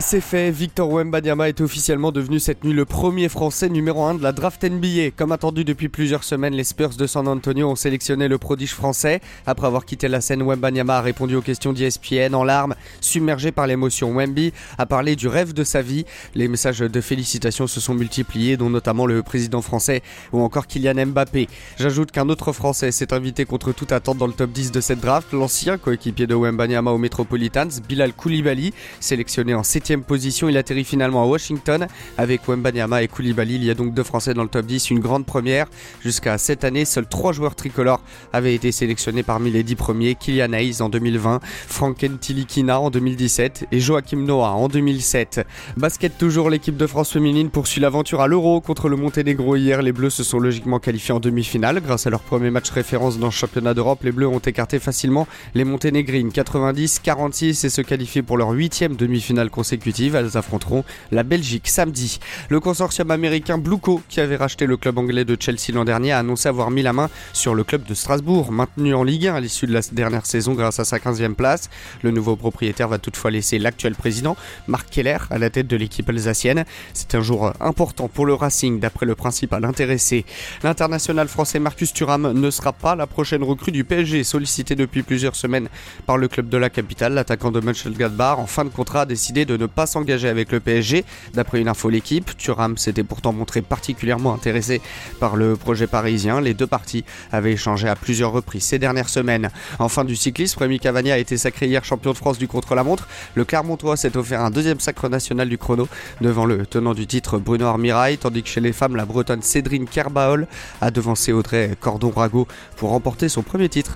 C'est fait, Victor Wembanyama est officiellement devenu cette nuit le premier Français numéro 1 de la draft NBA. Comme attendu depuis plusieurs semaines, les Spurs de San Antonio ont sélectionné le prodige français. Après avoir quitté la scène, Wembanyama a répondu aux questions d'ESPN en larmes, submergé par l'émotion. Wemby a parlé du rêve de sa vie. Les messages de félicitations se sont multipliés, dont notamment le président français ou encore Kylian Mbappé. J'ajoute qu'un autre Français s'est invité contre toute attente dans le top 10 de cette draft, l'ancien coéquipier de Wembanyama au Metropolitans, Bilal Koulibaly, sélectionné en 7 position. Il atterrit finalement à Washington avec Wembanyama et Koulibaly. Il y a donc deux Français dans le top 10, une grande première. Jusqu'à cette année, seuls trois joueurs tricolores avaient été sélectionnés parmi les dix premiers. Kylian Hayes en 2020, Franken Tilikina en 2017 et Joachim Noah en 2007. Basket toujours, l'équipe de France féminine poursuit l'aventure à l'Euro contre le Monténégro hier. Les Bleus se sont logiquement qualifiés en demi-finale grâce à leur premier match référence dans le championnat d'Europe. Les Bleus ont écarté facilement les Monténégrines 90-46 et se qualifié pour leur huitième demi-finale consécutive elles affronteront la Belgique samedi. Le consortium américain Blueco, qui avait racheté le club anglais de Chelsea l'an dernier, a annoncé avoir mis la main sur le club de Strasbourg, maintenu en Ligue 1 à l'issue de la dernière saison grâce à sa 15e place. Le nouveau propriétaire va toutefois laisser l'actuel président, Marc Keller, à la tête de l'équipe alsacienne. C'est un jour important pour le Racing, d'après le principal intéressé. L'international français Marcus Thuram ne sera pas la prochaine recrue du PSG, sollicité depuis plusieurs semaines par le club de la capitale. L'attaquant de Mönchengladbach, en fin de contrat, a décidé de ne pas s'engager avec le PSG. D'après une info l'équipe, Thuram s'était pourtant montré particulièrement intéressé par le projet parisien. Les deux parties avaient échangé à plusieurs reprises ces dernières semaines. En fin du cyclisme, Rémi Cavani a été sacré hier champion de France du contre-la-montre. Le Clermontois s'est offert un deuxième sacre national du chrono devant le tenant du titre Bruno Armirail, tandis que chez les femmes, la bretonne Cédrine Kerbaol a devancé Audrey Cordon-Rago pour remporter son premier titre.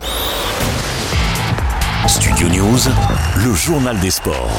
Studio News, le journal des sports.